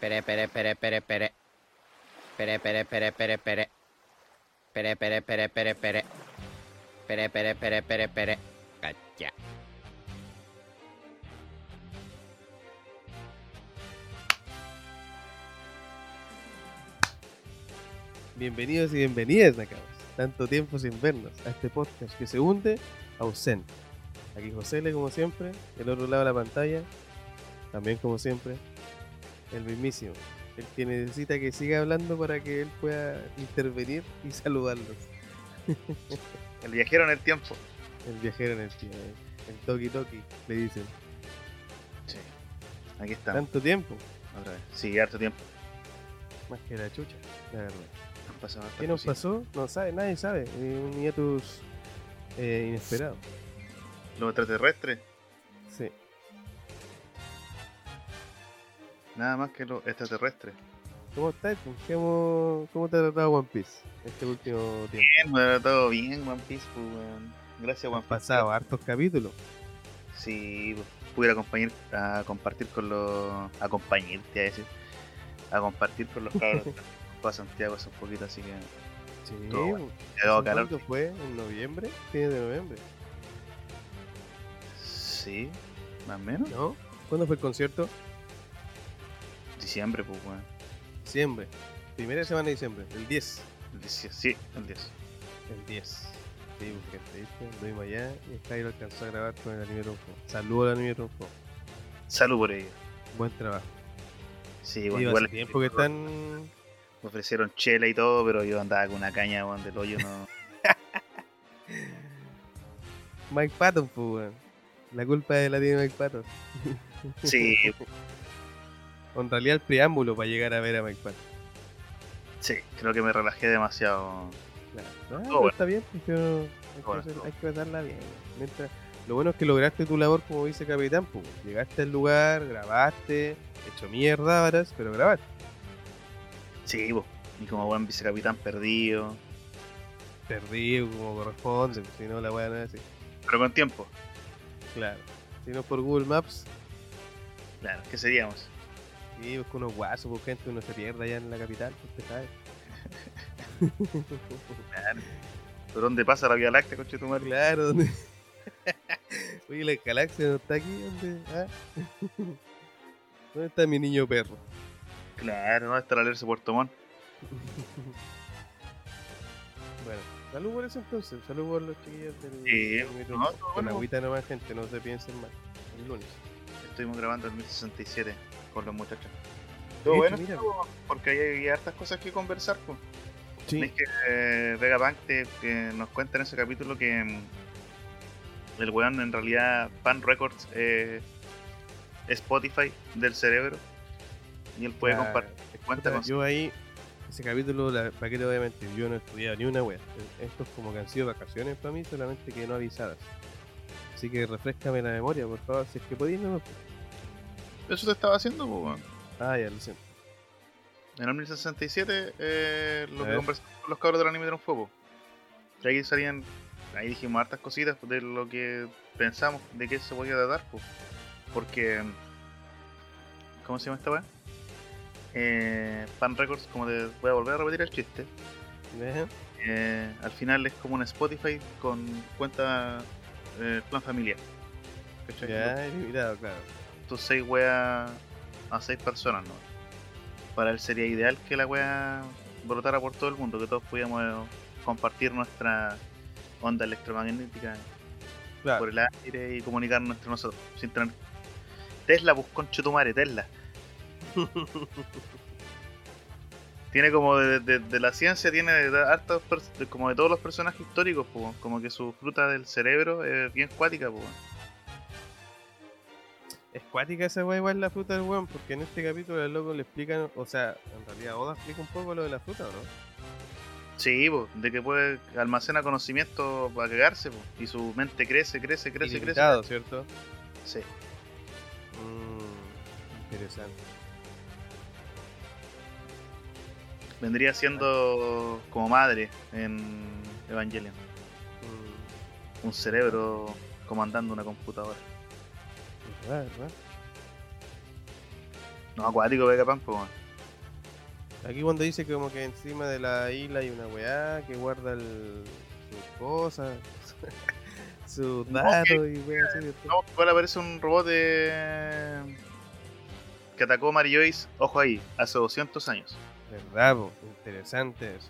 Pere, pere, pere, pere, pere. Pere, pere, pere, pere, pere. Pere, pere, pere, pere, pere. Pere, pere, pere, pere, pere. Cacha. Bienvenidos y bienvenidas, Nakamas. Tanto tiempo sin vernos a este podcast que se hunde ausente. Aquí José Le, como siempre, del otro lado de la pantalla, también como siempre, el mismísimo, el que necesita que siga hablando para que él pueda intervenir y saludarlos. El viajero en el tiempo. El viajero en el tiempo, el Toki Toki, le dicen. Sí. Aquí estamos. Tanto tiempo, Otra vez. Sí, harto tiempo. más que la chucha, la verdad. ¿Qué nos pasó? No sabe, nadie sabe. Un hiatus eh, inesperado. Los extraterrestres. Nada más que los extraterrestres. ¿Cómo estás? ¿Cómo, ¿Cómo te ha tratado One Piece este último tiempo? Bien, me ha todo bien, One Piece, pues. Gracias, One Piece. pasado hartos capítulos. Sí, pues, pude acompañar, a compartir con los. acompañarte a decir. A compartir con los cabros. Para Santiago hace un poquito, así que. Sí. Bueno. pues, Quedó ¿hace calor. cuánto fue? ¿En noviembre? Fines de noviembre. Sí, más o menos. ¿No? ¿Cuándo fue el concierto? Diciembre, pues, weón. Diciembre. Primera semana de diciembre. El 10. El 10, Sí, el 10. El 10. Sí, porque te viste, lo vimos allá y está ahí lo alcanzó a grabar con el anime Trunfo. Saludos al anime Trunfo. Salud por ello. Buen trabajo. Sí, bueno, hace igual tiempo que están me ofrecieron chela y todo, pero yo andaba con una caña, weón, del hoyo, no. Mike Patton, pues, weón. La culpa de la tiene Mike Patton. Sí, en realidad el preámbulo para llegar a ver a Mike Patton. sí, creo que me relajé demasiado. Claro. Ah, bueno. está bien, pues, pero hay, bueno, que hacer- todo hay que pasarla bien. Mientras, lo bueno es que lograste tu labor como vicecapitán, pues. Llegaste al lugar, grabaste, hecho mierda, varas, pero grabaste. Sí, po. y como buen vicecapitán perdido, Perdido como corresponde, pues, si no la weá no es así. pero con tiempo. Claro. Si no por Google Maps, Claro, ¿qué seríamos? Sí, busca unos guasos, pues gente, uno se pierde allá en la capital, pues, usted sabe. Claro. ¿Por dónde pasa la Vía Láctea, coche tu madre? Claro, ¿dónde? Oye, la galaxia no está aquí, ¿dónde? Ah. ¿Dónde está mi niño perro? Claro, ¿dónde está la alerce Puerto Montt? Bueno, salud por eso entonces, salud por los chiquillos del. Sí, del no, Con agüita nomás, gente, no se piensen mal. El lunes. Estuvimos grabando el 1067 con los muchachos. Todo bueno, mira, porque hay, hay hartas cosas que conversar, pues. Sí, Es que eh, Vegapunk te, que nos cuenta en ese capítulo que mm, el weón en realidad Pan Records eh, Spotify del cerebro y él puede Ah, compartir cuenta con yo ahí, ese capítulo, la, ¿para qué te voy a mentir? Yo no he estudiado ni una wea. Esto es como que han sido vacaciones para mí, solamente que no avisadas. Así que refrescame la memoria, por favor, si es que podéis, no. Eso te estaba haciendo, pues. Ah, ya, lo siento. En el 1067 eh, lo A que ver. conversamos con los cabros del anime de un fuego. Y ahí salían, ahí dijimos hartas cositas de lo que pensamos de qué se podía tratar, pues. Porque, ¿cómo se llama esta weá? Eh, Pan Records, como te voy a volver a repetir el chiste, eh, al final es como un Spotify con cuenta eh, plan familiar. ¿Cachai? Ya, mirado, claro. Tus seis weas a seis personas, ¿no? Para él sería ideal que la wea brotara por todo el mundo, que todos pudiéramos eh, compartir nuestra onda electromagnética Claro. por el aire y comunicarnos entre nosotros. Sin tener... Tesla buscó en Chutumare, Tesla. Tiene como de, de- de la ciencia, tiene hartos como de todos los personajes históricos, como que su fruta del cerebro es bien cuática. Es cuática esa weá igual la fruta del weón, porque en este capítulo el loco le explican, o sea, en realidad Oda explica un poco lo de la fruta, ¿o no? Sí, po, de que puede almacena conocimiento para cagarse, po, y su mente crece, crece, crece, Ilimitado, ¿cierto? crece. Sí. Mm, interesante. Vendría siendo como madre en Evangelion, Mm, un cerebro comandando una computadora. ¿Verdad, verdad? No, acuático pues, weón. Aquí cuando dice que como que encima de la isla hay una weá que guarda el, sus cosas, sus No, datos que- y weá así. después. No, igual aparece un robot de... que atacó Mary Joyce, ojo ahí, hace 200 años. ¿Verdad, po? Interesante eso.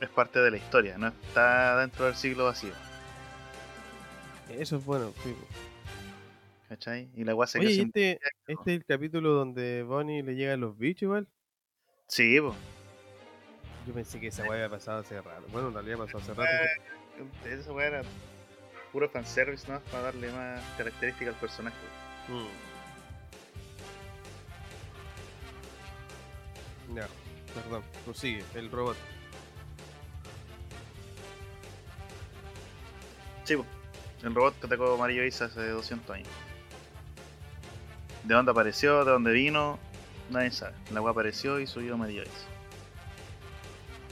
Es parte de la historia, no está dentro del siglo vacío. Eso es bueno, sí. po. ¿Cachai? Y la weá se Oye, quedó ¿y sin- este, este es el capítulo donde Bonnie le llegan los bichos igual? Sí, pues. Yo pensé que esa weá había pasado hace rato. Bueno, en realidad pasó hace rato. Eh, Esa weá era puro fanservice, ¿no? Para darle más características al personaje. Mm. Ya, perdón, prosigue, el robot. Sí, el robot que atacó Mario Joyce hace 200 años. ¿De dónde apareció? ¿De dónde vino? Nadie sabe. La weá apareció y subió Mario Joyce.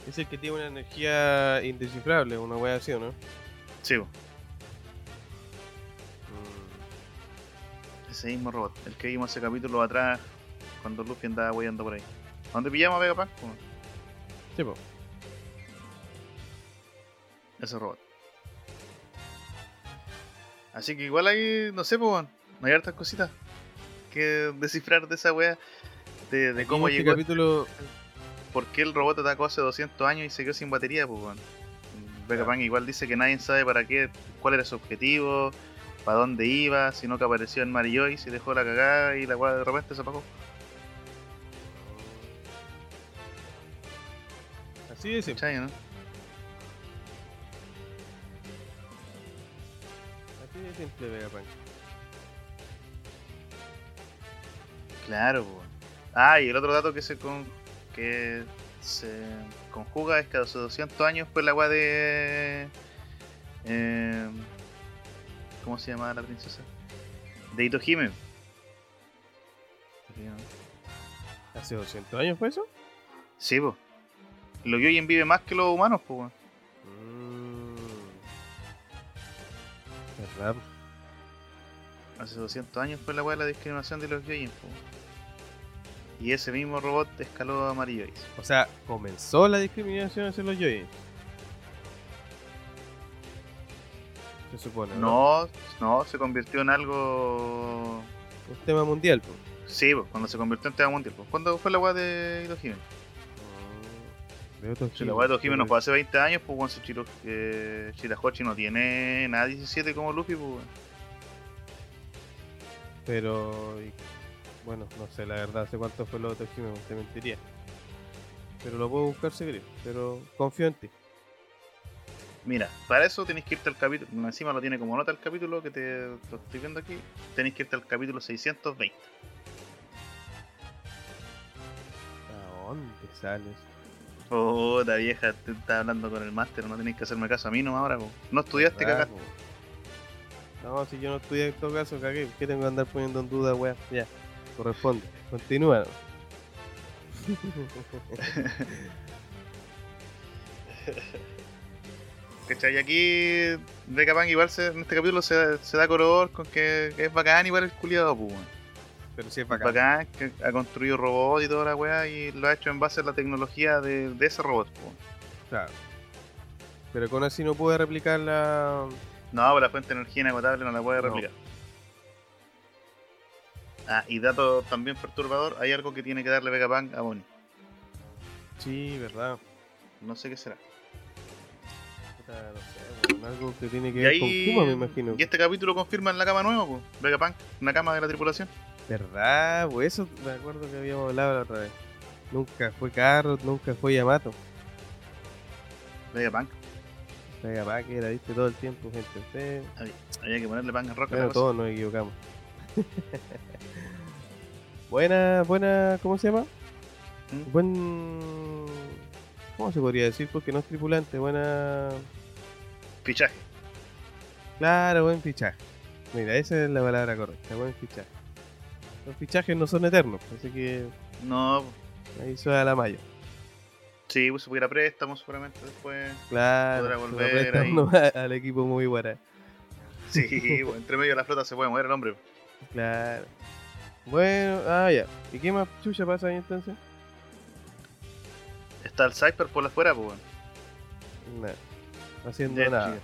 Es el que tiene una energía indescifrable, una weá así, ¿o ¿no? Sí. Mm. ese mismo robot. El que vimos ese capítulo atrás cuando Luffy andaba weyando por ahí. ¿A dónde pillamos a Vegapunk? Sí, po. Ese robot. Así que igual hay, no sé, pues, weón, hay hartas cositas que descifrar de esa wea. De, de cómo este llegó, capítulo, por qué el robot atacó hace 200 años y se quedó sin batería, pues, weón. Vegapunk igual dice que nadie sabe para qué, cuál era su objetivo, para dónde iba, sino que apareció en Mary Joyce y dejó la cagada y la weá de repente se apagó. así de simple. ¿Cachai, no? Así de simple, Vegapunk. Claro, po. Ah, y el otro dato que se con... que se conjuga es que hace 200 años fue la weá de. eh, ¿Cómo se llamaba la princesa? De Itohime. ¿Hace 200 años fue eso? Sí, pues. Los Gyojin vive más que los humanos, pues. Mm. Hace 200 años fue la weá de la discriminación de los Gyojin, po. Y ese mismo robot escaló a Joyce. O sea, comenzó la discriminación hacia los Joy. Se supone. ¿no? No, no, se convirtió en algo Un tema mundial, pues. Sí, pues, cuando se convirtió en tema mundial. Pues. ¿Cuándo fue la weá de Itohime? De otros Si la weá de no fue hace 20 años, pues bueno, si no tiene nada 17 como Luffy, pues. Pero. y- bueno, no sé la verdad, hace cuánto fue lo de Tojime, te mentiría. Pero lo puedo buscar si querés, Pero confío en ti. Mira, para eso tenéis que irte al capítulo. Encima lo tiene como nota el capítulo que te lo estoy viendo aquí. Tenéis que irte al capítulo 620. ¿A dónde sales? Puta vieja, te estás hablando con el máster, no tenéis que hacerme caso a mí no ahora, po. No estudiaste, ¿Verdad, cagaste. No, si yo no estudié en todo caso, cagué. ¿Qué tengo que andar poniendo en duda, weá? Ya, corresponde. Continúa. ¿Cachai? Y aquí Vegapunk igual se, en este capítulo se, se da color con que, que es bacán igual el culiado, pues. Pero sí es Bacán. bacán. que ha construido robots y toda la weá y lo ha hecho en base a la tecnología de, de ese robot. po. Claro. Pero con así no pude replicar la. No, pero la fuente de energía inagotable no la puede No. replicar. Ah, y dato también perturbador, hay algo que tiene que darle Vegapunk a Bonnie. Sí, verdad. No sé qué será. No sé, algo que tiene que Y ver con ahí. Kuma, me imagino. Y este capítulo confirma en la cama nueva, pues. Vegapunk, una cama de la tripulación. ¿Verdad? Pues eso me acuerdo que habíamos hablado la otra vez. Nunca fue Carrot, nunca fue Yamato. Vegapunk. Pega pa' que era, viste, todo el tiempo, gente. Sí. Había que ponerle pan en roca. la cosa. todos nos equivocamos. buena, buena, ¿cómo se llama? ¿Mm? Buen... ¿Cómo se podría decir? Porque no es tripulante, buena... Fichaje. Claro, buen fichaje. Mira, esa es la palabra correcta, buen fichaje. Los fichajes no son eternos, así que No, ahí suena la malla. Sí, pues se pudiera préstamo seguramente después. Claro, Podrá volver ahí. al equipo muy guara. Sí, pues, entre medio de la flota se puede mover el hombre. Claro. Bueno, ah, ya. ¿Y qué más chucha pasa ahí entonces? Está el Cypher por afuera, pues. Nada. No haciendo nada. chica.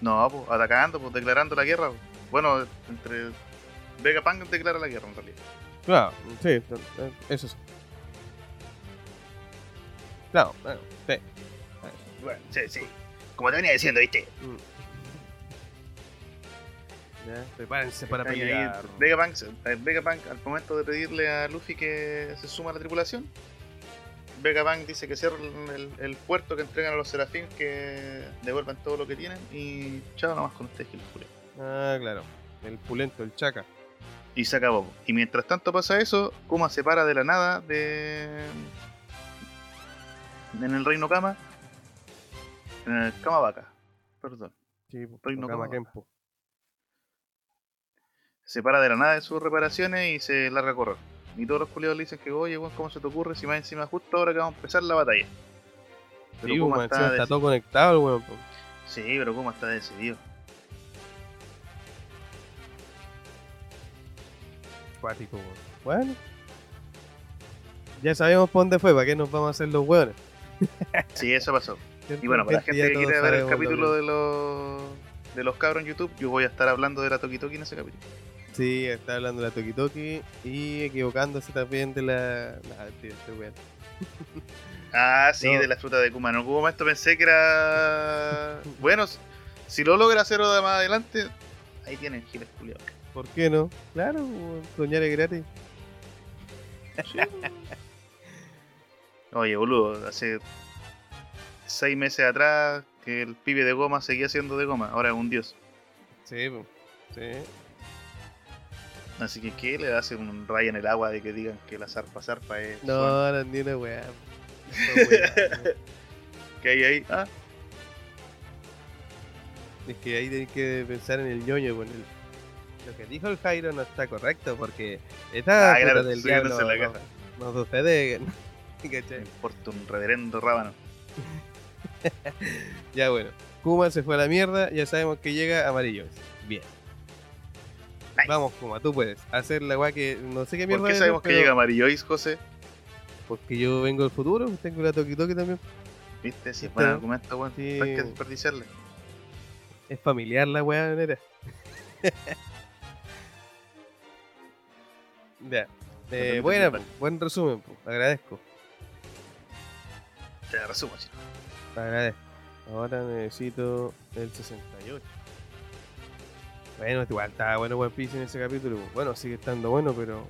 No, pues, atacando, pues, declarando la guerra. pues. Bueno, entre Vegapunk declara la guerra en realidad. Claro, sí, eso sí. Claro, bueno, sí. Bueno, sí, sí. Como te venía diciendo, ¿viste? Ya, prepárense para Ahí, ahí, pelear. Vegapunk, eh, Vegapunk, al momento de pedirle a Luffy que se suma a la tripulación, Vegapunk dice que cierren el, el puerto, que entregan a los serafín, que devuelvan todo lo que tienen y chao nomás con ustedes, Gil Julio. Ah, claro. El pulento, el chaca. Y se acabó. Y mientras tanto pasa eso, Kuma se para de la nada de. En el reino Kama. En el Kama Vaca. Perdón. Sí, Reino Kama. Kenpo. Se para de la nada de sus reparaciones y se larga a correr. Y todos los culiados le dicen que, oye, weón, ¿cómo se te ocurre si más encima justo ahora que vamos a empezar la batalla? Pero Sí, Kuma está, todo conectado el weón. Sí, pero Kuma está decidido. Cuático, weón. Bueno. Ya sabemos por dónde fue, ¿para qué nos vamos a hacer los weones? Sí, eso pasó. Y bueno, para la Gente, que quiere ver el capítulo de los de los cabros en YouTube, yo voy a estar hablando de la Toki Toki en ese capítulo. Sí, está hablando de la Toki Toki y equivocándose también de la. Nah, tío, weón. Ah, sí, No. de la fruta de Kuma. En algún momento pensé que era. bueno, si lo logra hacer más adelante, ahí tienen giles culiados. ¿Por qué no? Claro, soñar es gratis. Oye, boludo, hace seis meses atrás que el pibe de goma seguía siendo de goma, ahora es un dios. Sí, sí. Así que, ¿qué le hace un rayo en el agua de que digan que la zarpa zarpa es. No, no, ni una weá. ¿Qué hay ahí? Ah, Es que ahí tenés que pensar en el ñoño con el. Lo que dijo el Jairo no está correcto porque esta Ah, claro, del diablo la no, no sucede. Me ¿Cachai? importa un reverendo rábano. Ya bueno. Kuma se fue a la mierda, ya sabemos que llega amarillo. Bien. Nice. Vamos, Kuma, tú puedes hacer la weá que no sé qué mierda ¿Por qué sabemos que pero- llega Amarillois, José? Porque yo vengo del futuro, tengo la Toki Toki también. ¿Viste? Si es Este, buen argumento, weón. sí. No hay que desperdiciarle. Es familiar la weá, neta. ya. Eh, buena, buen resumen, agradezco. Te resumo, chino. Agradezco. Ahora necesito el 68. Bueno, igual estaba bueno One Piece en ese capítulo. Bueno, sigue estando bueno, pero.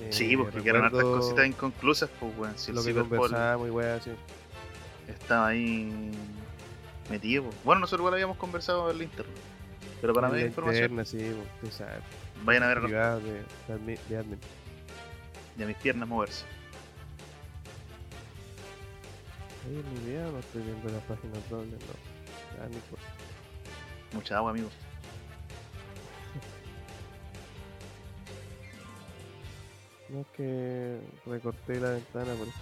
eh, Sí, porque quedaron hartas cositas inconclusas, pues, weón. Si el Lo que conversábamos y weá, así. estaba ahí metido. pues. Bueno, nosotros igual habíamos conversado en el interno. Pero para la información, sí, sabes. vayan a ver de, de de admin. y a mis piernas moverse. Oye, ni idea, no estoy viendo las páginas dobles, no. Ya, no. Mucha agua, amigo. No es que recorté la ventana por eso.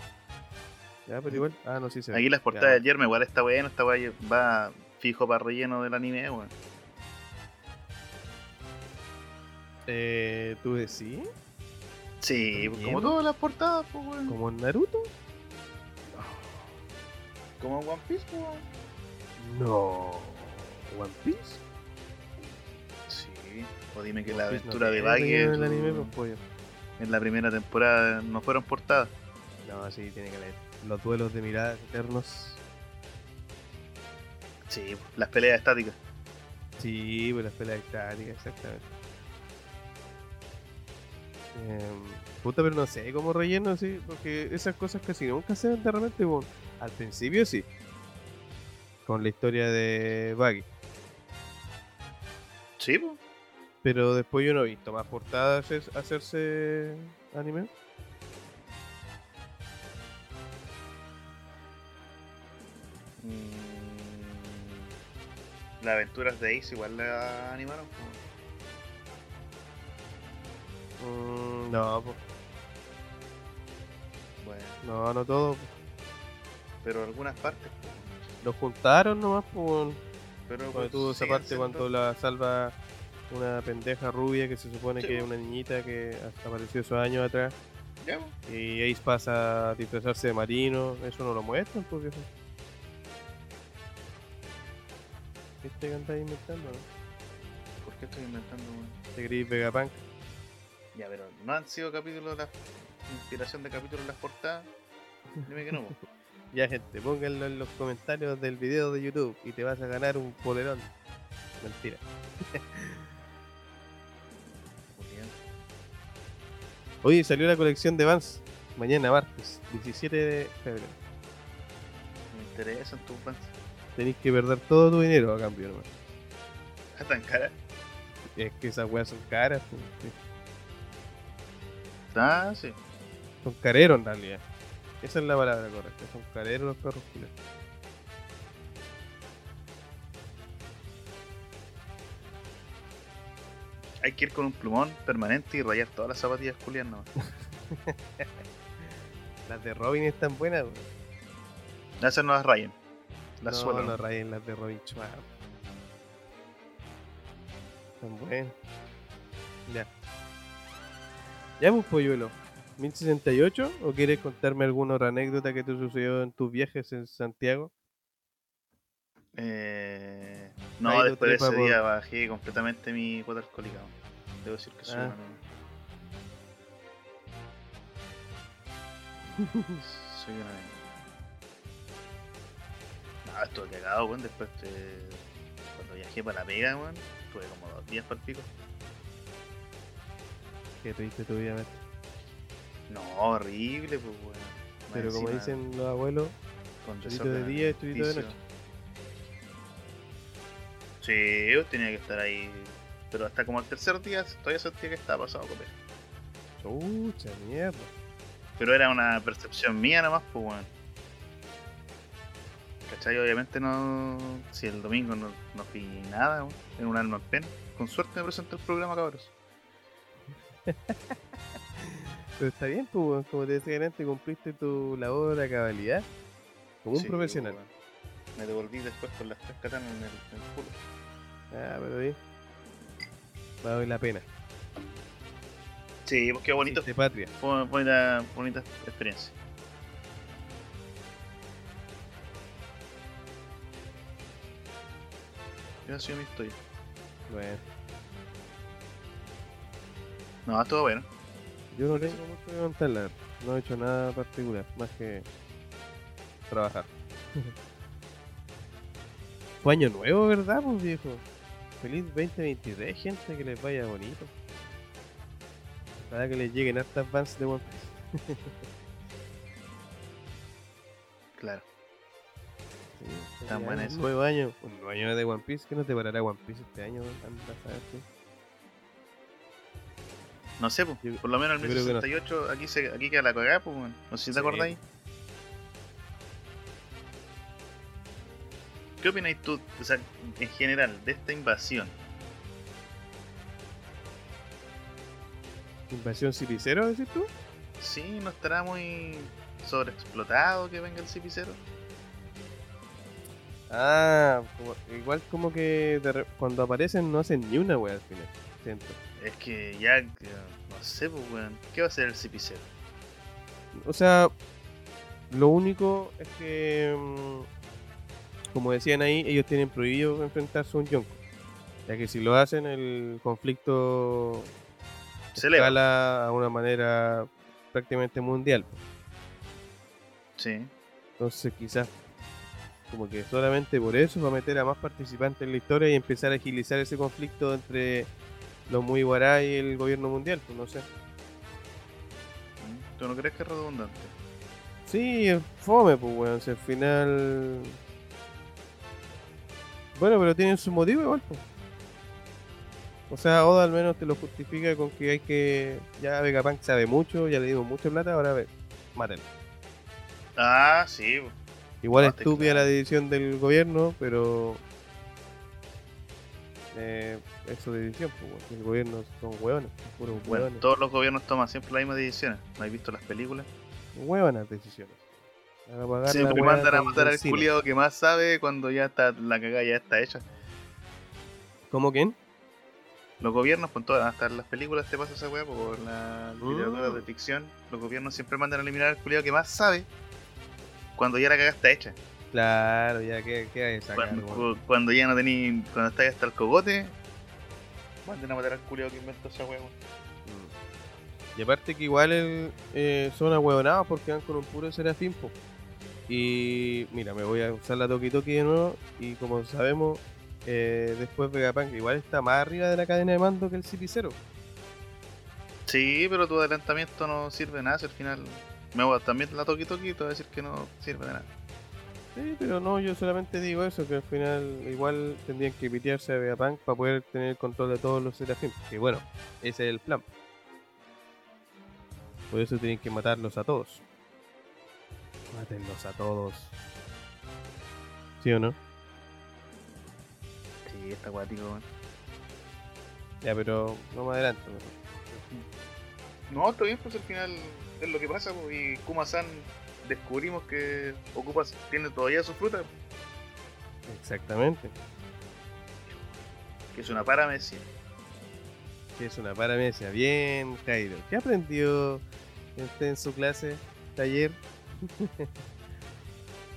Ya, pero igual. Ah, no, sí se ve. Aquí las portadas del Yerme igual está bueno. Esta weá va fijo para relleno del anime, weón. Eh, ¿Tú decís? Sí, pues, como todas las portadas, pues, weón. ¿Como en Naruto? Como en One Piece, weón. No. ¿One Piece? Sí. O dime que la no aventura de Baggy en el pues, en la primera temporada no fueron portadas. No, sí, tiene que leer. Los duelos de miradas eternos. Sí, las peleas estáticas. Sí, pues las peleas estáticas, exactamente. Em, puta, pero no sé, como relleno, sí, porque esas cosas casi nunca se ven de repente, bueno, al principio sí. Con la historia de Baggy. Sí, pues. Pero después yo no he visto más portadas hacer- hacerse anime. Mm, Las aventuras de Ace igual la animaron. Mm, no, pues, Bueno, no, no todo. Pero algunas partes. pues. Lo juntaron nomás, pues, Pero cuando pues, tuvo esa parte cuando la salva una pendeja rubia que se supone Sí, que es una niñita que hasta apareció esos años atrás. Ya. Y Ace pasa a disfrazarse de marino. Eso no lo muestran, pues viejo. ¿Viste que andáis inventando? no? ¿Por qué estoy inventando, weón? ¿Te creís Vegapunk? Ya, pero no han sido capítulos de la inspiración de capítulos en las portadas. Dime que no. Ya, gente, pónganlo en los comentarios del video de YouTube y te vas a ganar un polerón. Mentira. Oye, salió la colección de Vans. Mañana, martes, 17 de febrero. Me interesan tus fans. Tenéis que perder todo tu dinero a cambio, nomás. Ah, tan cara. Es que esas weas son caras, pues. Ah, sí. son careros en realidad. Esa es la palabra correcta, son careros los perros culiados. Hay que ir con un plumón permanente y rayar todas las zapatillas culiadas nomás. Las de Robin están buenas, weón. Esas no las rayen. Las no, suelo. no rayen las de Robin Schwab. Están buenas. Ya. Ya, pues, polluelo. ¿1068? ¿O quieres contarme alguna otra anécdota que te sucedió en tus viajes en Santiago? Eh... No, Ahí después de ese por- día bajé completamente mi cuota alcohólica. Debo decir que soy Ah. una... soy una... No, estuve cagado, weón. Después de... Cuando viajé para la pega, weón. Estuve como dos días para el pico. Que tuviste tu vida, maestro. No, horrible, pues, weón. Pero como encima, dicen los abuelos, con de día y churito de noche. Sí, yo tenía que estar ahí. Pero hasta como el tercer día todavía sentía que estaba pasado a comer. chucha, mierda. Pero era una percepción mía nomás, pues weón. ¿Cachai? Obviamente no. Si el domingo no, no fui nada, weón. Era un alma en pena. Con suerte me presenté el programa, cabros. Pero está bien, pues, como te decía antes, cumpliste tu labor a cabalidad. Como un Sí, profesional. weón. Me devolví después con las tres katanas en el, en el culo. Ah, pero bien. Vale la pena. Sí, pues qué bonito. Hiciste patria. Fue bonita, bonita experiencia. Esa ha sido mi historia. Bueno, No, estuvo bueno. Yo no tengo mucho que contar, la verdad. No he hecho nada particular, más que trabajar. Fue año nuevo, ¿verdad, pues viejo? Feliz 2023, gente, que les vaya bonito. Para que les lleguen hartas vans de One Piece. Claro. Sí, Tan buena un nuevo año, un nuevo año de One Piece, que no te parará One Piece este año, anda. No sé, pues, por lo menos creo que no. 1068 aquí, se, aquí queda la cagada, pues. No sé si te Sí. acordáis. ¿Qué opináis tú, o sea, en general, de esta invasión? ¿Invasión Cipicero, decís tú? ¿Sí? ¿No estará muy sobreexplotado que venga el cipicero? Ah, igual como que re- cuando aparecen no hacen ni una wea al final. Siento. Es que ya, no sé, pues, weón. ¿Qué va a hacer el cipicero? O sea, lo único es que, mm, como decían ahí, ellos tienen prohibido enfrentarse a un Yonko. Ya que si lo hacen, el conflicto Se eleva. escala a una manera prácticamente mundial. Sí. Entonces quizás como que solamente por eso va a meter a más participantes en la historia y empezar a agilizar ese conflicto entre los muy guará y el gobierno mundial, pues no sé. ¿Tú no crees que es redundante? Sí, fome, pues weón, si al final... Bueno, pero tienen su motivo igual, pues. O sea, Oda al menos te lo justifica con que hay que... Ya Vegapunk sabe mucho, ya le dimos mucha plata, ahora ve, mátenlo. Ah, sí. pues. Igual No, es te estúpida claro. la decisión del gobierno, pero. Eh, es su decisión, pues, weón. el gobierno son hueones, son puros Bueno, hueones. todos los gobiernos toman siempre las mismas decisiones. ¿No has visto las películas? Hueonas decisiones. Siempre hueá mandan a matar al culiado que más sabe cuando ya está la cagada ya está hecha. ¿Cómo quién? los gobiernos, con todas, hasta en las películas te pasa esa weá, por la literatura Mm. de ficción, los gobiernos siempre mandan a eliminar al culiado que más sabe cuando ya la cagada está hecha. Claro, ya que qué sacar, Cuando, cuando ya no tení, cuando está hasta el cogote, manden a matar al culiado que inventó esa weón. Mm. Y aparte que igual el, eh, son ahueonados porque van con un puro serafín, po. Y mira, me voy a usar la Toki Toki de nuevo. Y como sabemos, eh, después Vegapunk igual está más arriba de la cadena de mando que el CP0. Sí, pero tu adelantamiento no sirve de nada, si al final me voy a también la Toki Toki, te voy a decir que no sirve de nada. Sí, pero no, yo solamente digo eso, que al final igual tendrían que pitearse a Vegapunk para poder tener el control de todos los serafín. Que bueno, ese es el plan. Por eso tienen que matarlos a todos. Mátenlos a todos. ¿Sí o no? Sí, está acuático. Ya, pero no más adelante. mejor. No, está bien, pues al final es lo que pasa, pues, y Kuma-san descubrimos que ocupa, tiene todavía su fruta, Exactamente. que es una paramecia. Que es una paramecia. Bien, Jairo. ¿Qué aprendió usted en su clase taller?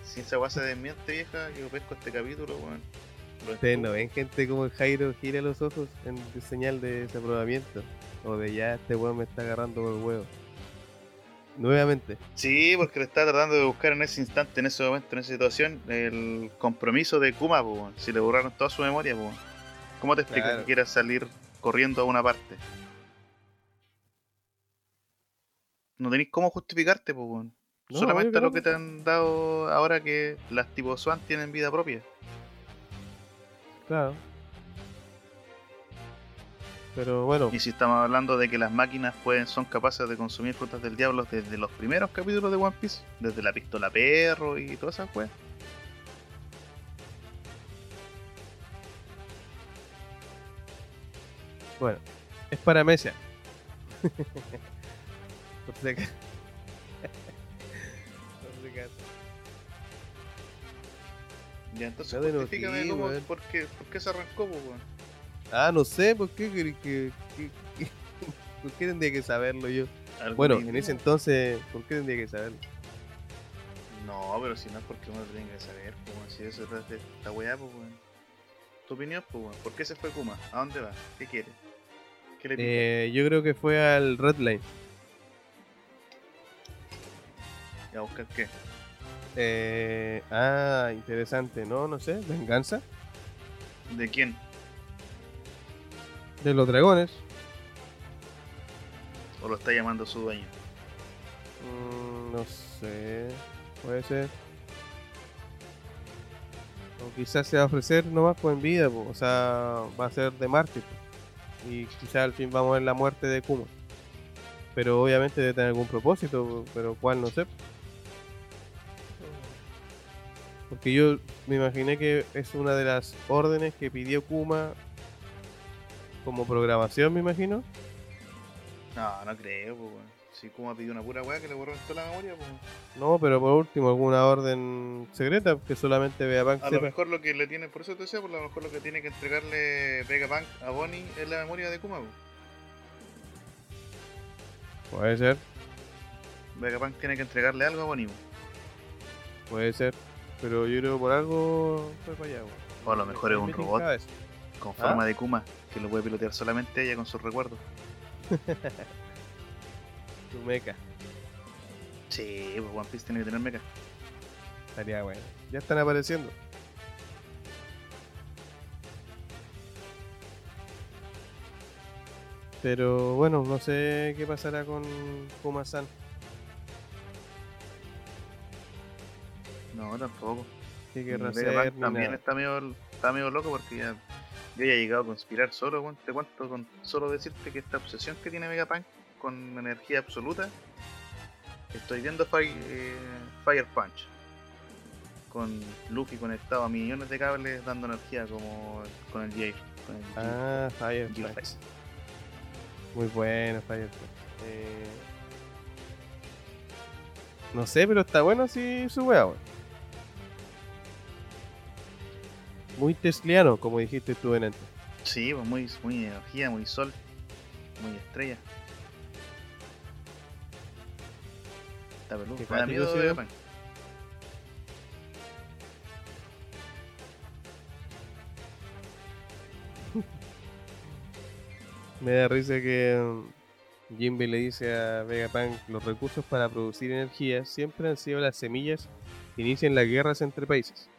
Si esa guasa de desmiente vieja, yo pesco este capítulo, weón. Lo Ustedes no ven gente como el Jairo gira los ojos en señal de desaprobamiento. O de ya este weón me está agarrando por el huevo. Nuevamente. Sí, porque le estaba tratando de buscar en ese instante, en ese momento, en esa situación, el compromiso de Kuma, weón. si le borraron toda su memoria, weón. ¿Cómo te explicas Claro. que quieras salir corriendo a una parte? No tenéis cómo justificarte, weón. No, Solamente lo que te han dado ahora que las tipo Swan tienen vida propia. Claro. Pero bueno, Y si estamos hablando de que las máquinas pueden, son capaces de consumir frutas del diablo desde los primeros capítulos de One Piece, desde la pistola perro y todas esas weas. bueno. Es. Por si acaso. Por si acaso. Ya, entonces sí, cómo- por, qué, por qué se arrancó, pues. Ah, no sé, ¿por qué querés que, que- que- ¿Por qué tendría que saberlo yo? Bueno, en ese entonces, ¿por qué tendría que saberlo? No, pero si no es porque uno lo tiene que saber, pues. Si eso es de esta weá, pues. Tu opinión, pues, weón. ¿Por qué se fue Kuma? ¿A dónde va? ¿Qué quiere? ¿Qué le? Eh, yo creo que fue al Red Line. ¿Y a buscar qué? Eh, ah, interesante, ¿no? No sé, venganza ¿De quién? De los dragones. ¿O lo está llamando su dueño? Mm, no sé, puede ser. O quizás se va a ofrecer nomás pues en vida, po, o sea, va a ser de po. Y quizás al fin vamos a ver la muerte de Kuma. Pero obviamente debe tener algún propósito, pero cuál no sé. Porque yo me imaginé que es una de las órdenes que pidió Kuma como programación, me imagino. No, no creo, pues, weón. Si Kuma pidió una pura weá que le borró toda la memoria, pues. No, pero por último, alguna orden secreta que solamente Vegapunk A lo sepa. mejor lo que le tiene, por eso te decía, por lo mejor lo que tiene que entregarle Vegapunk a Bonnie es la memoria de Kuma, pues. Puede ser, Vegapunk tiene que entregarle algo a Bonnie, pues. puede ser. Pero yo creo que por algo fue para allá. O a lo mejor es un robot. con ¿Ah? forma de Kuma, que lo puede pilotear solamente ella con sus recuerdos. Tu mecha. Sí, pues One Piece tiene que tener mecha. Estaría bueno. Ya están apareciendo. Pero bueno, no sé qué pasará con Kuma-san. No, tampoco. ¿Qué querrá hacer? también nada. está medio, está medio loco porque ya, yo ya he llegado a conspirar solo, weón. te cuento con solo decirte que esta obsesión que tiene Vegapunk con energía absoluta, estoy viendo Fire, eh, Fire Punch con Luffy conectado a millones de cables dando energía como con el J. Con el J- Ah, Firefly. J-Fly. Muy bueno, Firefly. Eh, No sé, pero está bueno así su wea, weón. Muy tesliano, como dijiste tú en antes. Sí, pues muy, muy energía, muy sol, muy estrella. Está peludo. Me da miedo Vegapunk. Me da risa que mm, Jinbei le dice a Vegapunk los recursos para producir energía siempre han sido las semillas que inician las guerras entre países.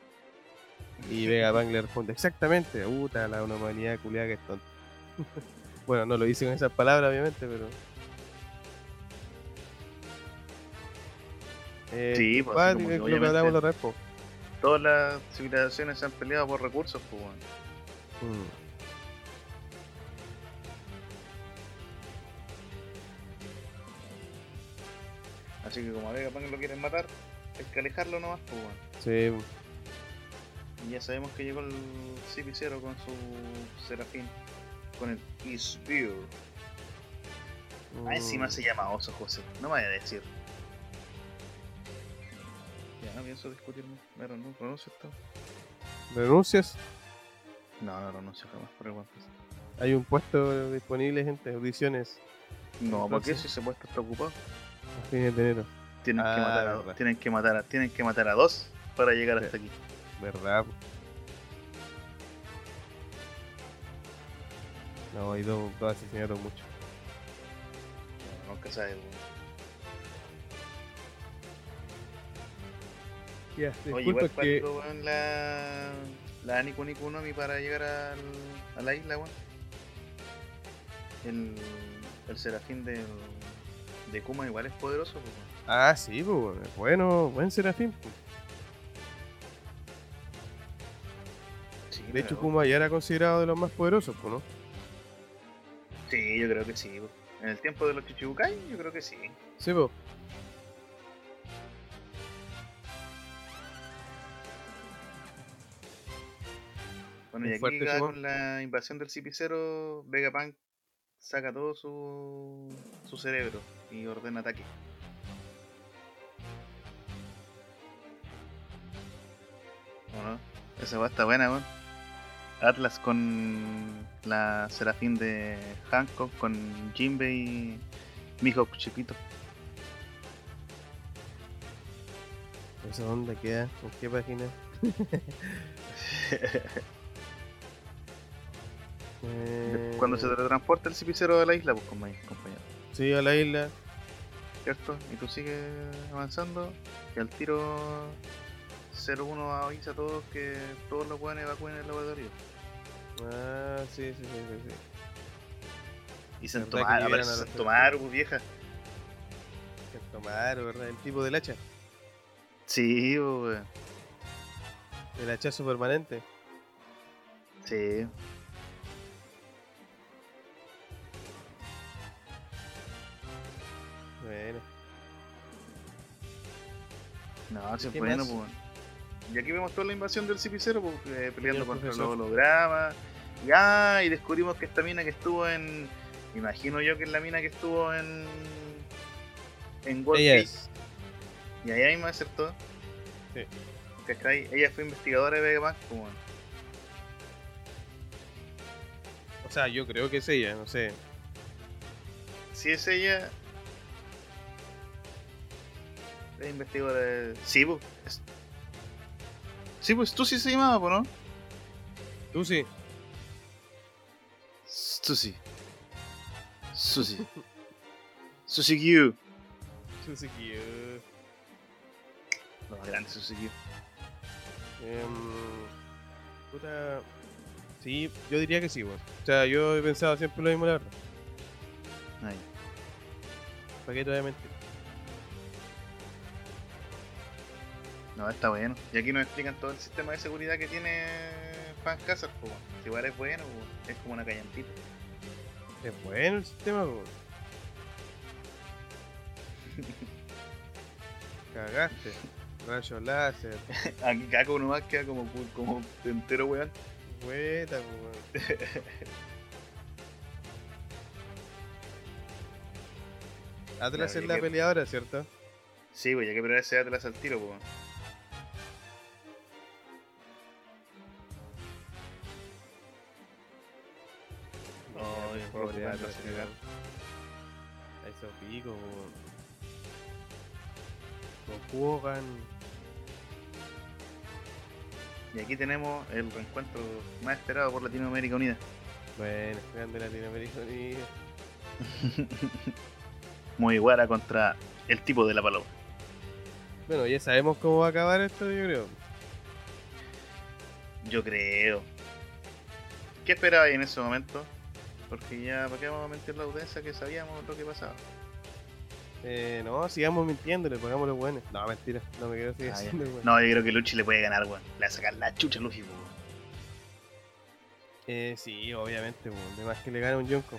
Y Vegapunk le responde, exactamente, puta, la humanidad culiada que es tonta. bueno, no lo dice con esas palabras, obviamente, pero... Eh, Sí, pues, que lo que hablamos la. Todas las civilizaciones se han peleado por recursos, pues, weón. Mm. Así que como a Vegapunk lo quieren matar, hay que alejarlo nomás, pues, weón. Sí, Y ya sabemos que llegó el CP0 con su Serafín. Con el Isbeer. Ah, encima se llama Oso José. No me vaya a decir. Ya no pienso discutirme. Me renuncio, renuncio esto. ¿Renuncias? No, no renuncio jamás por el One Piece. Hay un puesto disponible, gente, audiciones No, ¿por qué si ese puesto está ocupado? a fines de enero. Tienen que Ah, matar a tienen que matar a, tienen que matar a dos para llegar Sí. hasta aquí. ¿Verdad? No, hay dos, dos asesinatos mucho. No, nunca weón. Ya, Oye, disculpa igual que... cuando weón, la, la Niku Niku Nomi para llegar al, a la isla, weón. El, el serafín del, de Kuma igual es poderoso, pues, weón. Ah, sí, pues, bueno, bueno, buen serafín. pues. De hecho, Kuma ya era considerado de los más poderosos, ¿no? Sí, yo creo que sí. En el tiempo de los Chichibukai, yo creo que sí. Sí, pues. Bueno, y aquí fuerte con la invasión del CP0, Vegapunk saca todo su, su cerebro y ordena ataque. ¿O no? Esa va está buena, weón. Atlas con la Serafín de Hancock, con Jinbei y Mihawk chiquito. Esa onda queda. ¿En qué página? Eh, Cuando se teletransporta el CP0 de la isla, pues compañero. compañero. Sí, a la isla. ¿cierto? Y tú sigues avanzando y al tiro 01 avisa a todos que todos los pueden evacúen el laboratorio. Ah, sí, sí, sí, sí. sí. Y se ¿Verdad que tomar, liberan aparece pues vieja. El Tomaro, ¿verdad? El tipo del hacha. Sí, weón. El hachazo permanente. Sí. Bueno. No, es ¿Qué bueno, pues. Y aquí vemos toda la invasión del CP0, pues, eh, peleando el contra los hologramas. Y, ah, y descubrimos que esta mina que estuvo en. Imagino yo que es la mina que estuvo en. En World Ella Gate. es. Y allá mismo acertó. Sí. ¿Cachai? Ella fue investigadora de Vegapunk, pues, weón. O sea, yo creo que es ella, no sé. Si es ella. Es investigadora de. Sí, pues. es- Sí, pues tú sí se llamaba, ¿no? Tú sí. Susi. Susi. Susi sí que yo. Lo más grande Susi Q. Em, puta. Sí, yo diría que sí, weón. O sea, yo he pensado siempre lo mismo, la verdad. Ahí. ¿Para qué te voy a mentir? No, está bueno. Y aquí nos explican todo el sistema de seguridad que tiene Fan Castle, pues. Igual es bueno, es como una callantita. Es bueno el sistema, weón. Cagaste. Rayo láser. Aquí Caco nomás queda como, como entero, weón. Vueta, weón. Atlas es la peleadora, ¿cierto? Sí, pues ya que ese Atlas al tiro, pues. Weón. el Pobre Rogue One lo Atlas, hace cagar. A esos picos, Con Hogan. Y aquí tenemos el reencuentro más esperado por Latinoamérica Unida. Bueno, grande Latinoamérica Unida. Muy guara contra el tipo de la paloma. Bueno, ya sabemos cómo va a acabar esto, yo creo. Yo creo. ¿Qué esperabais en ese momento? Porque ya, ¿para qué vamos a mentir la audiencia que sabíamos lo que pasaba? Eh, no, sigamos mintiéndole, pongamos los buenos. No, mentira, no me quiero seguir Ah, bueno. No, yo creo que Luchi le puede ganar, weón. Le va a sacar la chucha a Luffy, weón. Eh, sí, obviamente, weón. De más que le gane un Yonko.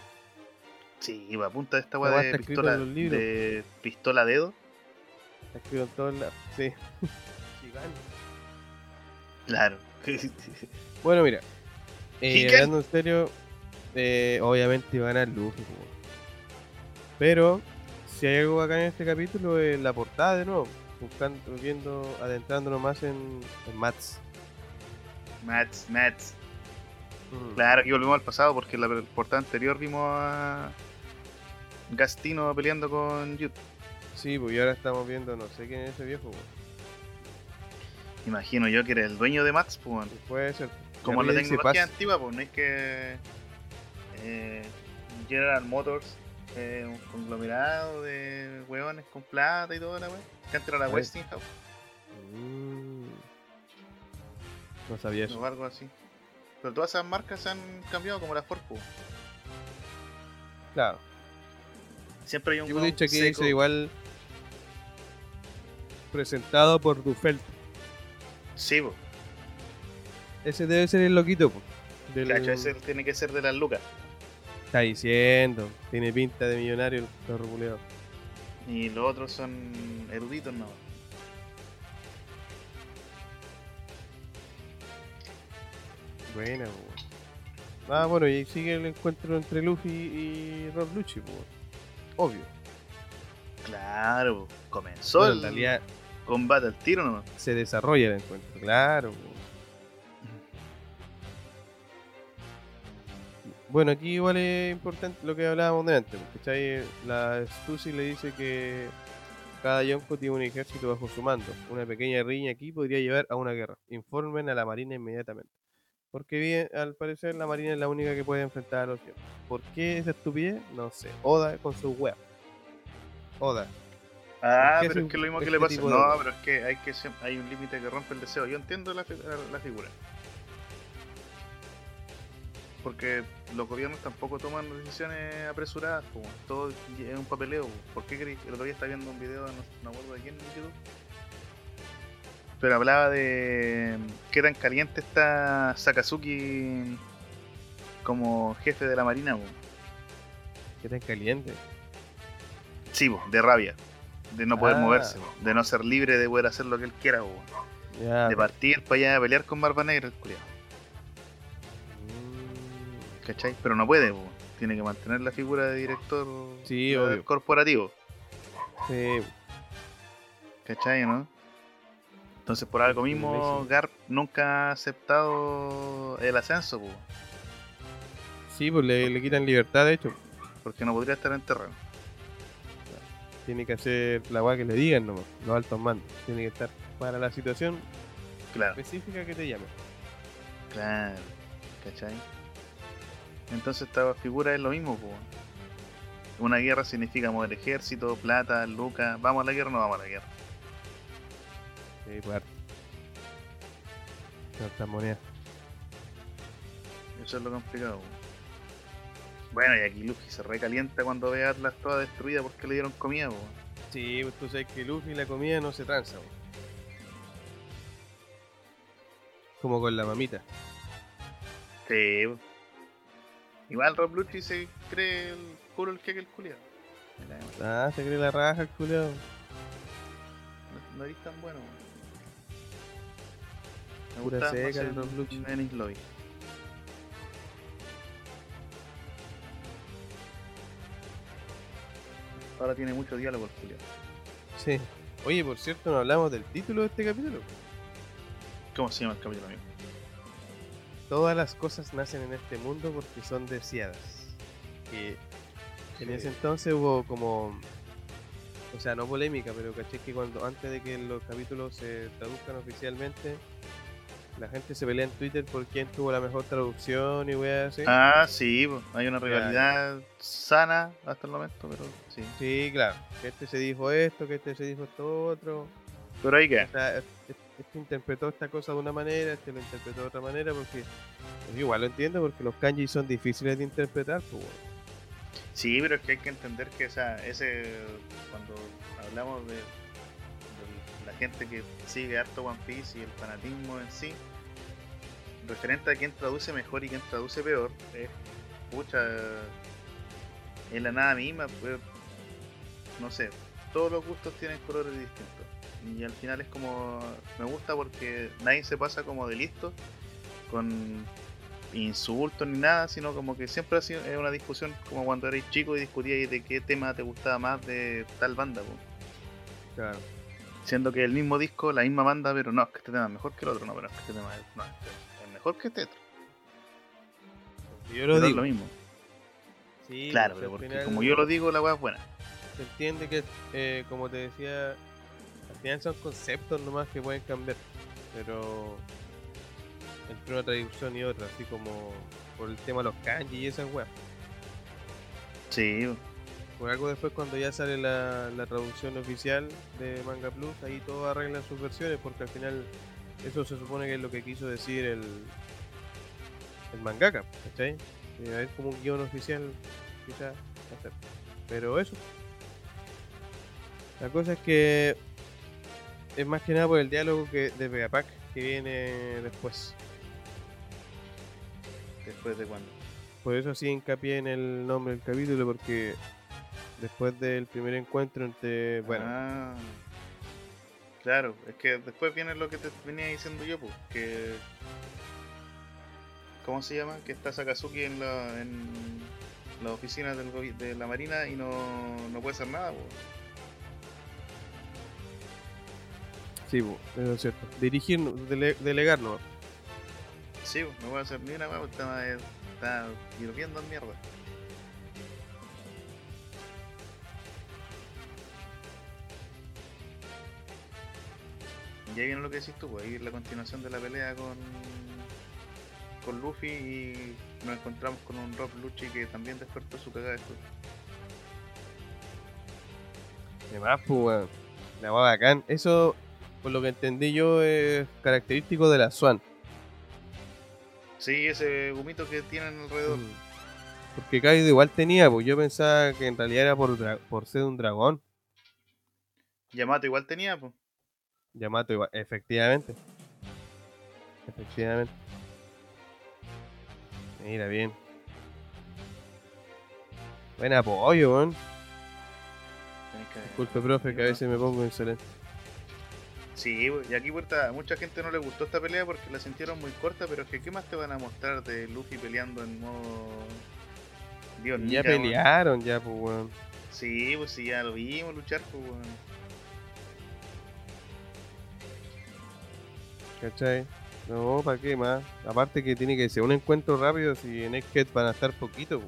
Sí, va a punta de esta weá de pistola, de pistola dedo. Está escrito en todos lados. Sí. Gigante. Claro. Bueno, mira. Eh, hablando en serio, eh, obviamente iba a ganar Luffy. Pero, si hay algo acá en este capítulo, es la portada de nuevo. Buscando, viendo, adentrándonos más en, en Mats. Mats, Mats. Mm. Claro, aquí volvemos al pasado porque en la portada anterior vimos a Gastino peleando con Yut. Sí, pues y ahora estamos viendo, no sé quién es ese viejo. Imagino yo que era el dueño de Mats, pues. Puede ser. Como la tecnología antigua, pues no es que eh, General Motors, eh, un conglomerado de hueones con plata y toda la wea. Que antes era la. Westinghouse Mm. No sabía eso. o algo así. Pero todas esas marcas se han cambiado como la Ford. Claro. Siempre hay un Yo he dicho seco. dice igual presentado por Dufelt. Sí, pues. Ese debe ser el loquito, po, del- Cacho, ese tiene que ser de las lucas. Está diciendo, tiene pinta de millonario el perro culeado. Y los otros son eruditos, no. Buena. Ah, bueno, y sigue el encuentro entre Luffy y Rob Lucci, po. Obvio. Claro, comenzó Bueno, el realidad combate al tiro nomás. se desarrolla el encuentro, claro. Bueno, aquí igual es importante lo que hablábamos de antes, ¿cachai? La Stussy le dice que cada Yonko tiene un ejército bajo su mando. Una pequeña riña aquí podría llevar a una guerra. Informen a la Marina inmediatamente. Porque bien, al parecer la Marina es la única que puede enfrentar a los Yonkos. ¿Por qué esa estupidez? No sé. Oda con su web. Oda. Ah, ¿Por qué pero es es que lo mismo que este le pasa. de No, pero es que hay que hay un límite que rompe el deseo. Yo entiendo la, la- la figura. Porque los gobiernos tampoco toman decisiones apresuradas, todo es un papeleo. po. ¿Por qué crees? El otro día estaba viendo un video, no, no acuerdo de quién en YouTube. Pero hablaba de qué tan caliente está Sakazuki como jefe de la marina. po. Que tan caliente. Sí, de rabia. De no poder Ah. moverse, de no ser libre de poder hacer lo que él quiera. de partir para allá a pelear con Barba Negra, el Mm, ¿cachai? Pero no puede, po. tiene que mantener la figura de director Sí, obvio. corporativo, Sí, ¿cachai? ¿no? Entonces, por algo mismo. Garp nunca ha aceptado el ascenso, po, sí, pues le, le quitan libertad, de hecho. porque no podría estar en terreno. Tiene que hacer la weá que le digan nomás, los altos mandos. Tiene que estar para la situación Claro, específica que te llame. claro, ¿cachai? Entonces, esta figura es lo mismo, po. Una guerra significa mover ejército, plata, lucas. ¿Vamos a la guerra o no vamos a la guerra? Sí, pues harto. Hartas monedas. Eso es lo complicado. po. Bueno, y aquí Luffy se recalienta cuando ve a Atlas toda destruida porque le dieron comida. po. Sí, pues tú sabes que Luffy y la comida no se tranza. weón. Como con la mamita. Sí. Igual Rob Luffy se cree el culo el que el culiado. Ah, se cree la raja el culiao. No, no eres tan bueno. po. Me Pura más seca el el Rob Lucci. Enies Lobby. Ahora tiene mucho diálogo el culiado. Sí. Oye, por cierto, no hablamos del título de este capítulo. ¿Cómo se llama el capítulo amigo? Todas las cosas nacen en este mundo porque son deseadas. que en ese entonces hubo como. O sea, no polémica, pero caché que cuando antes de que los capítulos se traduzcan oficialmente, la gente se pelea en Twitter por quién tuvo la mejor traducción y weas así. Ah, sí, hay una rivalidad sana hasta el momento, pero sí. Sí, claro. Que este se dijo esto, que este se dijo esto otro. Pero ahí. O sea, es- este interpretó esta cosa de una manera, este lo interpretó de otra manera, porque igual lo entiendo, porque los kanji son difíciles de interpretar. Pues. Sí, pero es que hay que entender que esa, ese cuando hablamos de, la gente que sigue harto One Piece y el fanatismo en sí, referente a quién traduce mejor y quién traduce peor, es pucha en la nada misma, pues, no sé, todos los gustos tienen colores distintos. Y al final es como, me gusta porque nadie se pasa como de listo con insultos ni nada, sino como que siempre ha sido es una discusión como cuando erais chico y discutíais de qué tema te gustaba más de tal banda, po. Claro. siendo que el mismo disco, la misma banda, pero no, es que este tema es mejor que el otro, no, pero es que este tema es, no, este es mejor que este otro. Yo lo Pero es digo. lo mismo. Sí, claro, pues, pero porque final como yo lo digo, la weá es buena. Se entiende que, eh, como te decía, final son conceptos nomás que pueden cambiar. Pero entre una traducción y otra, así como por el tema de los kanji y esas weas. Sí, Por algo después cuando ya sale la, la traducción oficial de Manga Plus, ahí todos arreglan sus versiones porque al final eso se supone que es lo que quiso decir el, el mangaka, ¿cachai? Hay como un guion oficial quizás hacer. Pero eso. La cosa es que es más que nada por el diálogo que de Vegapack que viene después. después de cuando. Por eso sí hincapié en el nombre del capítulo porque después del primer encuentro entre, bueno, Ah, claro, es que después viene lo que te venía diciendo yo, pues, que... ¿Cómo se llama? Que está Sakazuki en la, en la oficina del de la Marina y no, no puede hacer nada, pues. Sí, eso es cierto. Dirigir, dele- delegar. Sí, no puede hacer ni una weá, está, está hirviendo en mierda. Y ahí viene lo que decís tú, pues ahí la continuación de la pelea con con Luffy y nos encontramos con un Rob Lucci que también despertó su cagada después. Además, pues, weón. La weá bacán. Eso, por lo que entendí yo, es característico de la Swan. Sí, ese gumito que tienen alrededor. Mm. Porque Kaido igual tenía, pues yo pensaba que en realidad era por, por ser un dragón. Yamato igual tenía, pues. Yamato igual, efectivamente. Efectivamente. Mira, bien. Buen apoyo, weón. Disculpe, profe, que a veces me pongo insolente. Sí, pues, y aquí puerta, a mucha gente no le gustó esta pelea porque la sintieron muy corta, pero es que ¿qué más te van a mostrar de Luffy peleando en modo Dios Ya Nika, weón? pelearon, ya, pues, weón. Sí, pues sí, ya lo vimos luchar, pues weón. ¿Cachai? No, ¿para qué más? Aparte que tiene que ser un encuentro rápido si en Egghead van a estar poquito, po.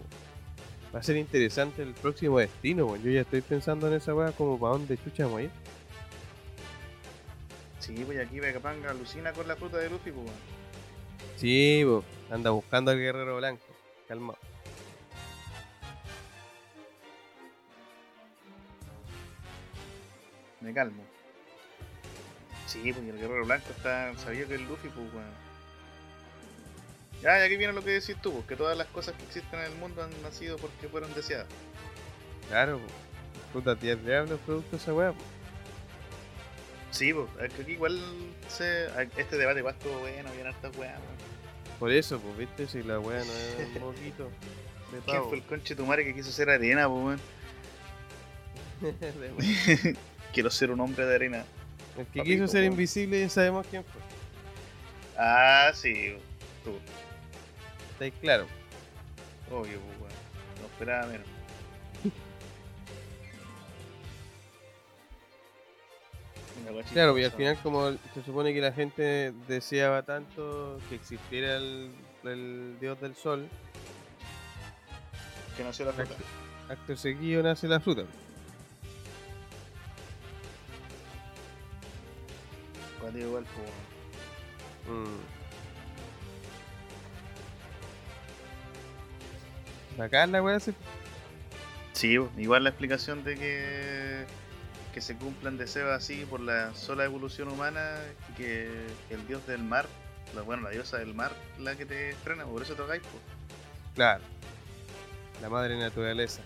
Va a ser interesante el próximo destino, po. Yo ya estoy pensando en esa weá como para dónde chucha vamos a ir. Sí, pues aquí Vegapunk alucina con la fruta de Luffy, pues. Sí, po. Anda buscando al guerrero blanco. Calma. Me calmo. Sí, pues y el guerrero blanco está. sabía que el Luffy, pues. Ya, y aquí viene lo que decís tú, pues, que todas las cosas que existen en el mundo han nacido porque fueron deseadas. Claro, po. Puta, tía diablo producto de esa weá, po. Sí, pues, es que aquí igual se. Este debate igual estuvo bueno, bien hartas weas. Por eso, pues, viste, si la weá no es un poquito de ¿Quién fue el conche tu madre que quiso ser arena, pues weón? Quiero ser un hombre de arena. el que quiso ser weón. invisible ya sabemos quién fue. Ah, sí, tú. ¿Estáis claro? Obvio, pues weón. No esperaba menos. Claro, y al final como se supone que la gente deseaba tanto que existiera el, el dios del sol, Que nació la fruta. Acto seguido nace la fruta. Cuando igual, pues. Mm. Bacán la weá, sí. Sí, igual la explicación de que, que se cumplan deseos así por la sola evolución humana que, el dios del mar, la, bueno, la diosa del mar, la que te frena, por eso te hagáis, pues. Claro. La madre naturaleza.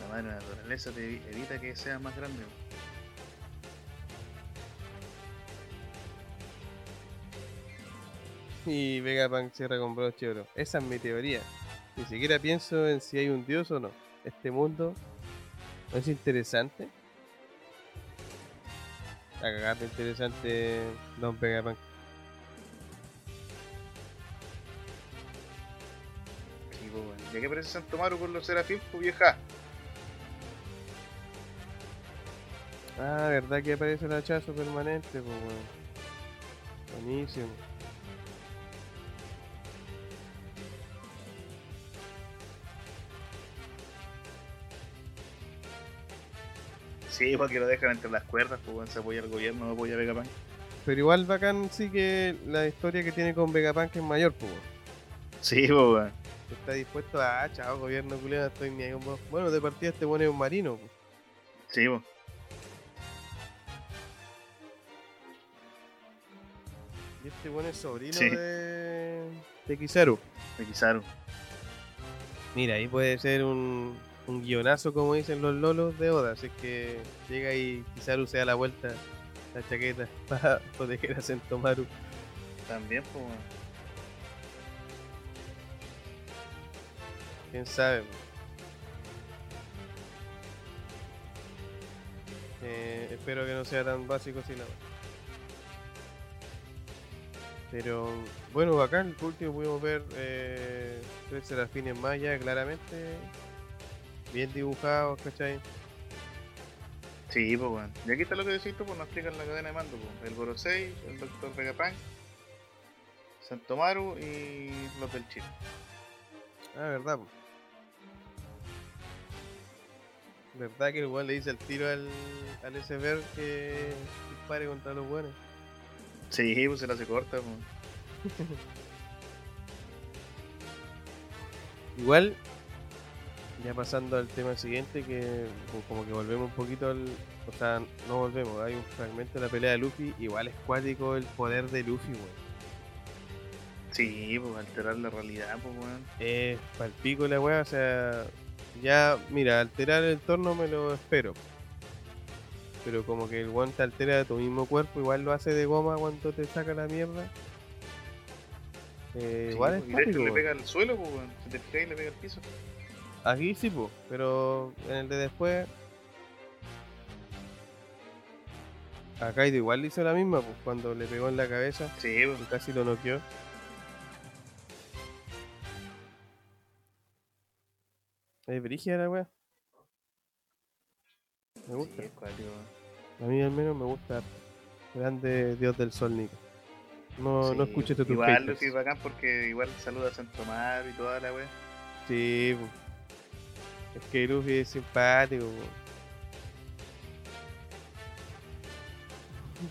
La madre naturaleza te evi- evita que seas más grande. Y Vegapunk cierra con broche de oro. Esa es mi teoría. Ni siquiera pienso en si hay un dios o no. Este mundo no es interesante. A cagar de interesante Don Vegapunk. Sí, pues, weón. ¿Ya que aparece Santo Maru con los serafín, pues vieja? Ah, verdad que aparece el hachazo permanente, pues weón. Buenísimo. Sí, porque lo dejan entre las cuerdas, pues se apoya al gobierno, no apoya a Vegapunk. Pero igual bacán sí que la historia que tiene con Vegapunk es mayor, pues. Sí, pues. Está dispuesto a, ah, chao, gobierno culiado, estoy ni ahí con vos. Bueno, de partida este bueno es un marino, pues. Sí, pues. Y este bueno es sobrino Sí. de... de Kizaru. De Kizaru. Mira, ahí puede ser un, un guionazo, como dicen los lolos de Oda. Así es que llega y Kizaru se da la vuelta, la chaqueta, para proteger a Sentomaru. También, pues. Quién sabe. Eh, espero que no sea tan básico si la Pero bueno, bacán. Por último pudimos ver eh, tres serafines más ya claramente. Bien dibujados, ¿cachai? Sí, pues, weón. Y aquí está lo que decís tú, pues nos explican la cadena de mando, pues. El Gorosei, el Doctor Vegapunk, Santomaru y los del Chile. Ah, verdad. po. Verdad que el weón le dice el tiro al, al SBR que dispare contra los buenos. Sí, pues se la hace corta, pues. Igual, ya pasando al tema siguiente, que co- como que volvemos un poquito al. O sea, no volvemos, hay un fragmento de la pelea de Luffy, igual es cuático el poder de Luffy, weón. Sí, pues alterar la realidad, pues, weón. Es palpico la weá, o sea, ya, mira, alterar el entorno me lo espero. Pero como que el weón te altera tu mismo cuerpo, igual lo hace de goma cuando te saca la mierda. Eh, Sí, igual pues, es y le pega al suelo, pues, weón. Si te fijas, le pega al piso. Aquí sí, po, pero en el de después. A Kaido igual le hizo la misma, pues cuando le pegó en la cabeza Sí, pues. y casi lo noqueó. Es brígida la wea. Me gusta. Sí. A mí al menos me gusta. Grande Dios del Sol, Nico. No, no Sí, escuches tu Igual. Luffy bacán porque igual saluda a Santo Mar y toda la weá. Sí, po. Es que Luffy es simpático.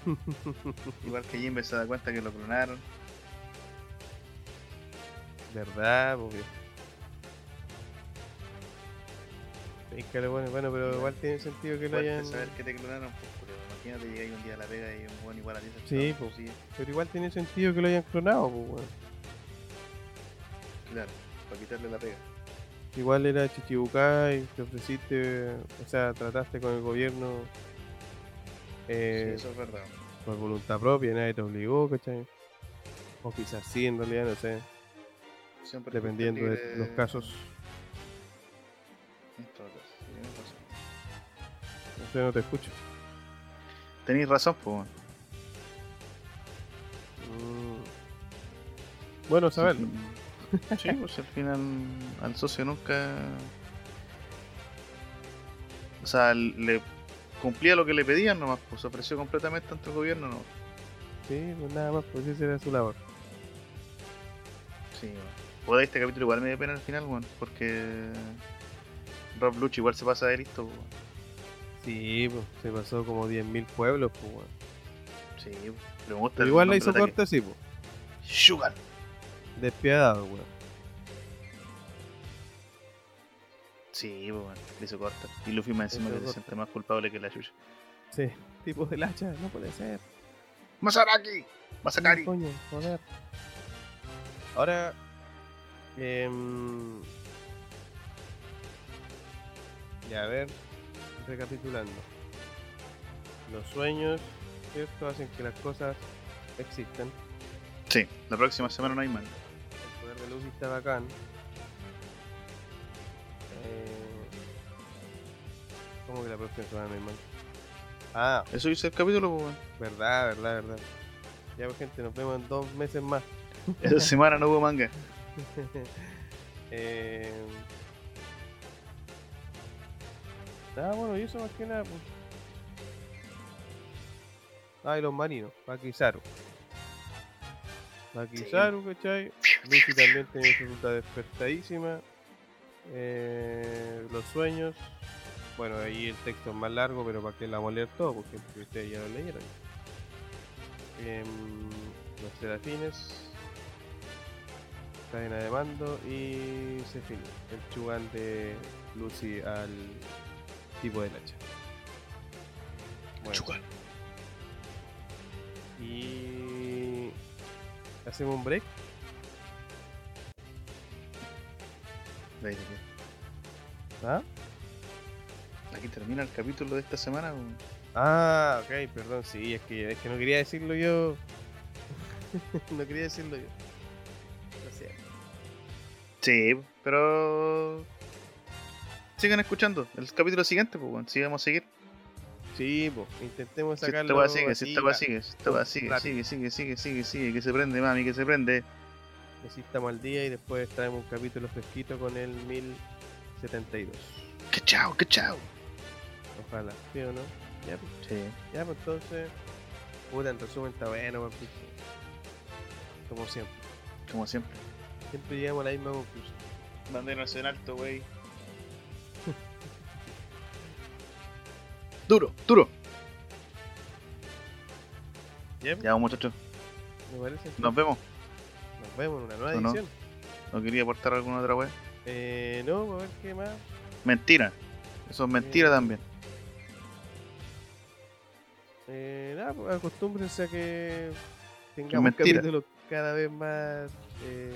Igual que Jimbe se da cuenta que lo clonaron. ¿Verdad? Porque... Es que lo bueno, bueno, pero igual tiene sentido que lo hayan... saber que te clonaron, pues, pero imagínate llegáis un día a la pega y un buen igual a ti. Sí, pues. sí, Pero igual tiene sentido que lo hayan clonado, pues, weón. claro, para quitarle la pega. Igual era Chichibukai, te ofreciste, o sea, trataste con el gobierno eh, sí, eso es verdad. por voluntad propia, nadie te obligó, ¿cachai? O quizás sí, en realidad, no sé, Siempre dependiendo de los casos. No sé, no te escucho. Tenéis razón, pues. Mm. Bueno, saberlo. Sí, pues al final al socio nunca. O sea, le cumplía lo que le pedían nomás, pues se ofreció completamente ante el gobierno, no. Sí, pues nada más, pues esa era su labor. Sí. Puta, este capítulo igual me dio pena al final, weón. Porque. Rob Luch igual se pasa de listo, weón. Sí, pues, se pasó como 10.000 pueblos, pues, weón. Sí, pero me gusta Pero igual nombre hizo corta, sí, pues. Sugar. Despiadado, weón. Sí, pues, weón. Le hizo corta. Y Luffy más encima que se siente más culpable que la Yuya. Sí, tipo del hacha, no puede ser. ¡Masaraki! ¡Masakari! Coño, joder. Ahora, em, ya a ver, recapitulando. Los sueños, ¿cierto? Hacen que las cosas existan. Sí, la próxima semana no hay más. El Lucy está bacán. Eh, ¿Cómo que la próxima semana no hay más? Ah, Eso hice el capítulo, pues, verdad, verdad, verdad. Ya, pues, gente, nos vemos en dos meses más. Esa semana no hubo manga. eh... Ah, bueno, y eso más que nada. Pues. Ah, y los marinos, Pakizaru. Pakizaru, ¿cachai? Lucy también tiene su ruta despertadísima. Eh, los sueños. Bueno, ahí el texto es más largo, pero para que la vamos a leer todo, porque ustedes ya lo leyeron. Em, los serafines. Cadena de mando y se fin. El chugan de Lucy al tipo del hacha. Bueno, Chugal. y hacemos un break. ¿Ah? Aquí termina el capítulo de esta semana. Ah, ok, perdón, sí, es que, es que no quería decirlo yo. no quería decirlo yo. Siento. Sí, pero. Sigan escuchando. El capítulo siguiente, pues, weón. Sí, vamos a seguir. Sí, pues, intentemos Si esta sacarlo. weá sigue, si esta ra- sigue, si esta weá sigue, sigue, sigue, sigue, sigue, sigue, que se prende, mami, que se prende. Así estamos al día y después traemos un capítulo fresquito con el 1072. Que chao, que chao. Ojalá, ¿sí o no? Ya, pues, Sí. ya, pues entonces. Puta, en resumen está bueno, pues, pues, Como siempre. Como siempre. Siempre llegamos a la misma conclusión. Banderas en alto, wey. duro, duro. Ya, pues, Ya, muchachos. me parece. Nos vemos. Nos vemos en una nueva edición. ¿No quería aportar alguna otra wea? Eh, no, a ver qué más. Mentira. Eso es mentira Eh, también. Eh, nada, pues acostúmbrense a que tengamos capítulos cada vez más eh,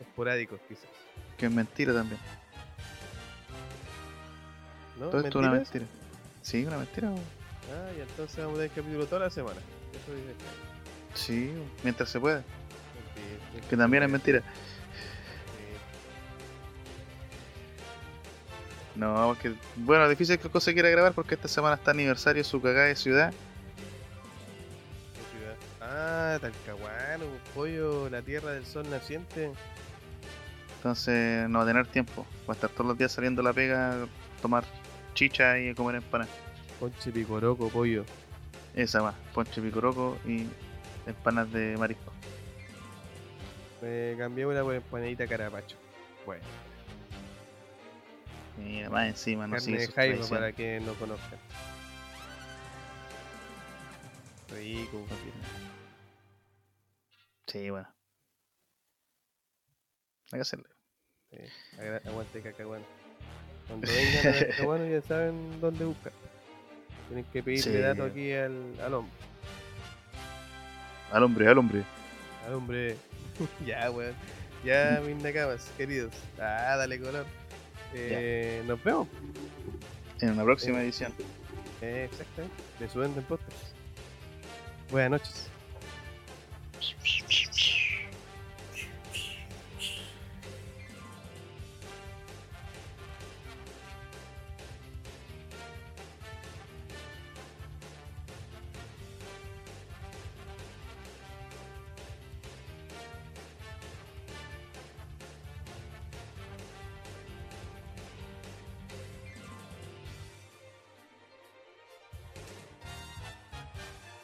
esporádicos, quizás. Que es mentira también. ¿No? Todo esto es una mentira. Sí, una mentira. Ah, y entonces vamos a tener capítulo toda la semana. Eso dice. Sí, mientras se pueda. Que también es mentira. No, porque. Bueno, difícil que cosa quiera grabar porque esta semana está aniversario de su cagada de ciudad. ¿Qué ciudad? Ah, Talcahuano, pollo, la tierra del sol naciente. Entonces no va a tener tiempo. Va a estar todos los días saliendo a la pega, tomar chicha y comer empanadas. Ponche picoroco, pollo. Esa más, ponche picoroco y empanadas de marisco. Eh, cambiémosla por empanadita carapacho. Bueno, Y más encima, no carne de tradiciones. para que no conozcan. Rico, papi. Sí, bueno. Hay que hacerle. Sí, aguante cacahuano. Cuando vengan a cacahuano ya saben dónde buscar. Tienen que pedirle Sí. datos aquí al, al hombre. Al hombre, al hombre. Al hombre. ya, weón. Ya, mis nakamas, queridos. Ah, dale color. Eh, nos vemos. En una próxima eh. edición. Eh, exactamente. De Sudenden Podcast. Buenas noches.